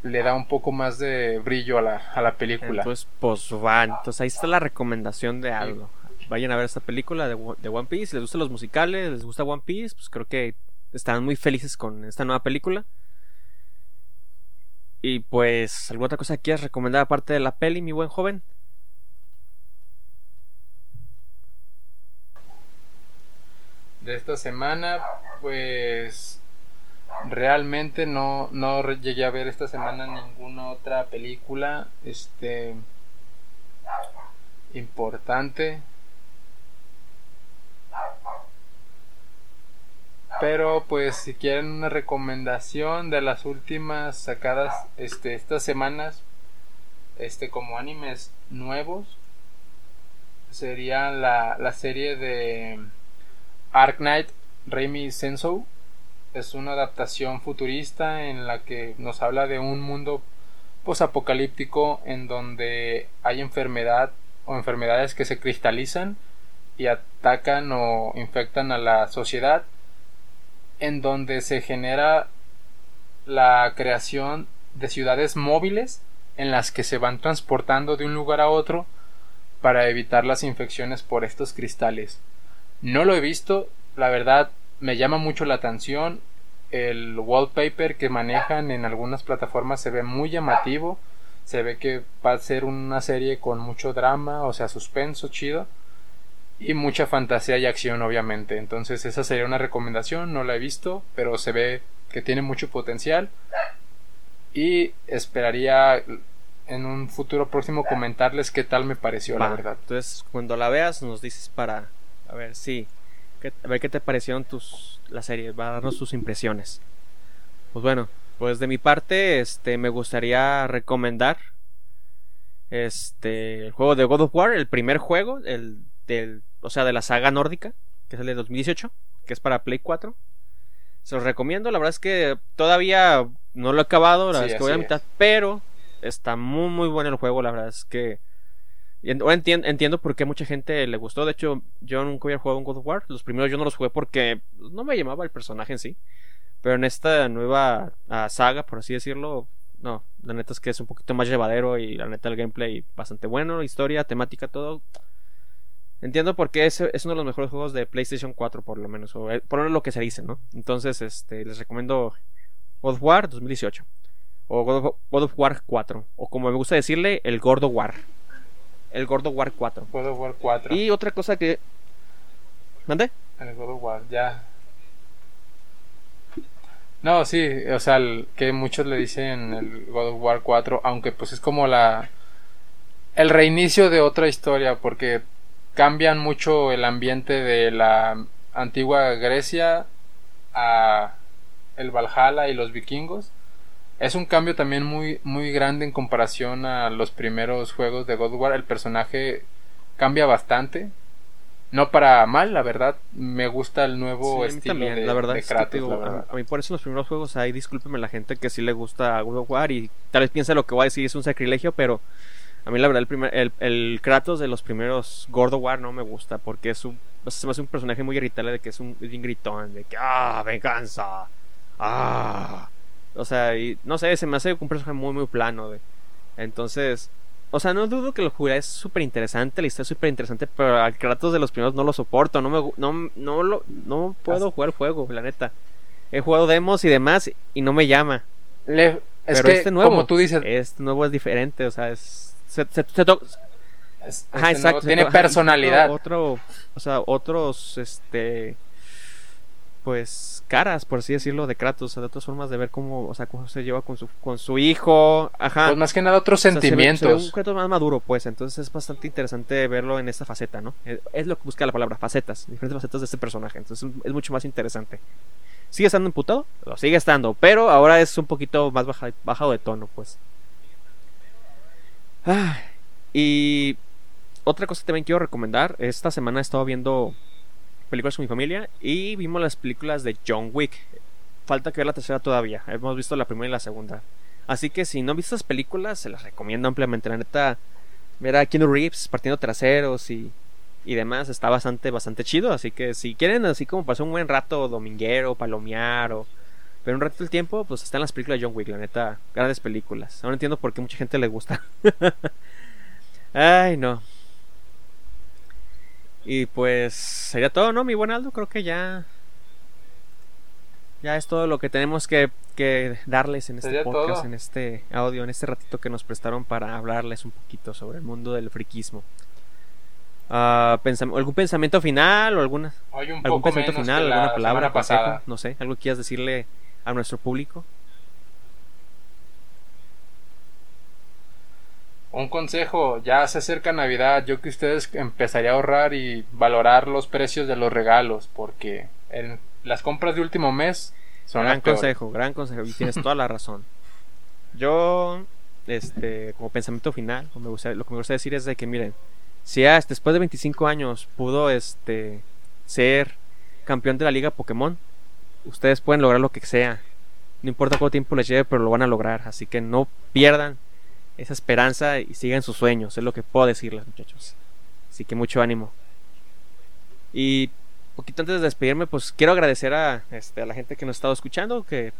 le da un poco más de brillo a la, a la película. Entonces, pues va, entonces ahí está la recomendación de algo vayan a ver esta película de, One Piece. Si les gustan los musicales, les gusta One Piece, pues creo que estarán muy felices con esta nueva película. Y pues, ¿alguna otra cosa que quieras recomendar aparte de la peli, mi buen joven? De esta semana, pues realmente no, no llegué a ver esta semana ninguna otra película este importante Pero pues si quieren una recomendación de las últimas sacadas este, estas semanas, este como animes nuevos, sería la, la serie de Ark Knight Remy Sensou. Es una adaptación futurista en la que nos habla de un mundo posapocalíptico en donde hay enfermedad o enfermedades que se cristalizan y atacan o infectan a la sociedad en donde se genera la creación de ciudades móviles en las que se van transportando de un lugar a otro para evitar las infecciones por estos cristales. No lo he visto, la verdad me llama mucho la atención. El wallpaper que manejan en algunas plataformas se ve muy llamativo. Se ve que va a ser una serie con mucho drama, o sea, suspenso, chido y mucha fantasía y acción obviamente. Entonces esa sería una recomendación no la he visto pero se ve que tiene mucho potencial. Y esperaría en un futuro próximo comentarles qué tal me pareció la verdad. Entonces cuando la veas nos dices para a ver si a ver qué te parecieron tus la serie va a darnos tus impresiones. Pues bueno pues de mi parte este me gustaría recomendar este el juego de God of War el primer juego el del, o sea, de la saga nórdica, que es el de 2018, que es para Play 4. Se los recomiendo, la verdad es que todavía no lo he acabado, la verdad es que voy a mitad, pero está muy muy bueno el juego, la verdad es que entiendo, entiendo por qué mucha gente le gustó. De hecho, yo nunca había jugado un God of War. Los primeros yo no los jugué porque no me llamaba el personaje en sí. Pero en esta nueva ah, saga, por así decirlo, no, la neta es que es un poquito más llevadero y la neta el gameplay bastante bueno, historia, temática, todo. Entiendo por qué es, es, uno de los mejores juegos de PlayStation 4, por lo menos. O, eh, por lo menos lo que se dice, ¿no? Entonces, este, les recomiendo God of War 2018. O God of, War 4. O como me gusta decirle, el Gordo War. El Gordo War 4. God of War 4. Y otra cosa que. ¿Mande? El God of War, ya. No, sí, o sea, que muchos le dicen el God of War 4, aunque pues es como la. El reinicio de otra historia, porque cambian mucho el ambiente de la antigua Grecia a el Valhalla y los vikingos. Es un cambio también muy, muy grande en comparación a los primeros juegos de God of War. El personaje cambia bastante. No para mal, la verdad. Me gusta el nuevo estilo de, la verdad Kratos. A, mí por eso los primeros juegos ahí, discúlpeme la gente que sí le gusta God of War y tal vez piense lo que voy a decir es un sacrilegio, pero a mí la verdad el, primer, el, el Kratos de los primeros Gordo War no me gusta porque es un, se me hace un personaje muy irritable de que es un, gritón, de que ¡ah, venganza! ¡ah! O sea, y, no sé, se me hace un personaje muy muy plano. De, entonces, o sea, no dudo que lo jugué es súper interesante, la historia es súper interesante, pero al Kratos de los primeros no lo soporto, no me no, no, lo, no puedo jugar el juego, la neta. He jugado demos y demás y no me llama. Le, Es Pero que, este nuevo, como tú dices, este nuevo es diferente, o sea, es... Se, se- se to- es- Ajá, este exacto. nuevo tiene personalidad. Otro, o sea, otros, este, pues, caras, por así decirlo, de Kratos, o sea, de otras formas de ver cómo, o sea, cómo se lleva con su, con su hijo, ajá. Pues más que nada otros O sea, se ve- sentimientos. se ve un Kratos más maduro, pues, entonces es bastante interesante verlo en esta faceta, ¿no? Es, es lo que busca la palabra, facetas, diferentes facetas de este personaje, entonces es mucho más interesante. Sigue estando imputado, lo sigue estando, pero ahora es un poquito más baja- bajado de tono, pues. Ah, y otra cosa que también quiero recomendar, esta semana he estado viendo películas con mi familia y vimos las películas de John Wick. Falta que ver la tercera todavía, hemos visto la primera y la segunda. Así que si no han visto esas películas, se las recomiendo ampliamente. La neta, ver a Keanu Reeves partiendo traseros y, y demás está bastante, bastante chido. Así que si quieren así como pasar un buen rato dominguero, palomear o ver un rato el tiempo, pues están las películas de John Wick, la neta, grandes películas. Ahora entiendo por qué mucha gente le gusta. Ay, no. Y pues sería todo, ¿no? Mi buen Aldo, creo que ya... Ya es todo lo que tenemos que, que darles en este podcast, todo. en este audio, en este ratito que nos prestaron para hablarles un poquito sobre el mundo del friquismo. Ah, pensam- ¿Algún pensamiento final o alguna, algún pensamiento final, alguna palabra, pasada. No sé, algo que quieras decirle a nuestro público. Un consejo, ya se acerca Navidad, yo que ustedes empezaría a ahorrar y valorar los precios de los regalos, porque en las compras de último mes son gran consejo, gran consejo, y tienes toda la razón. Yo, este, como pensamiento final, lo, me gusta- lo que me gusta decir es de que, miren, si después de 25 años pudo, este, ser campeón de la liga Pokémon, ustedes pueden lograr lo que sea. No importa cuánto tiempo les lleve, pero lo van a lograr. Así que no pierdan esa esperanza y sigan sus sueños. Es lo que puedo decirles, muchachos. Así que mucho ánimo. Y poquito antes de despedirme, pues quiero agradecer a, este, a la gente que nos ha estado escuchando, que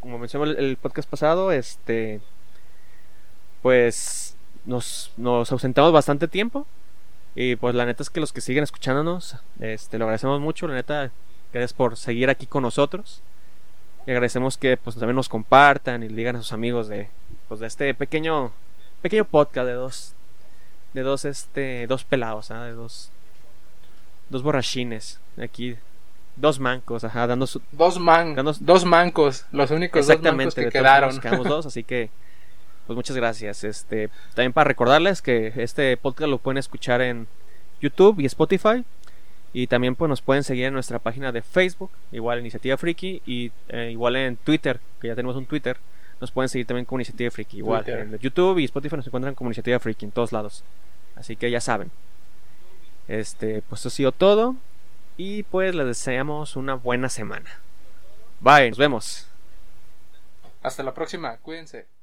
como mencioné el, el podcast pasado, este, pues nos, nos ausentamos bastante tiempo. Y pues la neta es que los que siguen escuchándonos, este, lo agradecemos mucho, la neta, gracias por seguir aquí con nosotros. Y agradecemos que pues también nos compartan y le digan a sus amigos de, pues, de este pequeño, pequeño podcast de dos, de dos, este, dos pelados, ¿ah? de dos, dos borrachines aquí, dos mancos, ajá, dando su, Dos, man, dos mancos, los únicos dos mancos Exactamente, que quedaron. modos quedamos dos, así que pues muchas gracias. Este, también para recordarles que este podcast lo pueden escuchar en YouTube y Spotify y también pues nos pueden seguir en nuestra página de Facebook, igual Iniciativa Friki y eh, igual en Twitter, que ya tenemos un Twitter. Nos pueden seguir también como Iniciativa Friki, igual Twitter. en YouTube y Spotify nos encuentran como Iniciativa Friki en todos lados. Así que ya saben. Este, pues eso ha sido todo y pues les deseamos una buena semana. Bye, nos vemos. Hasta la próxima, cuídense.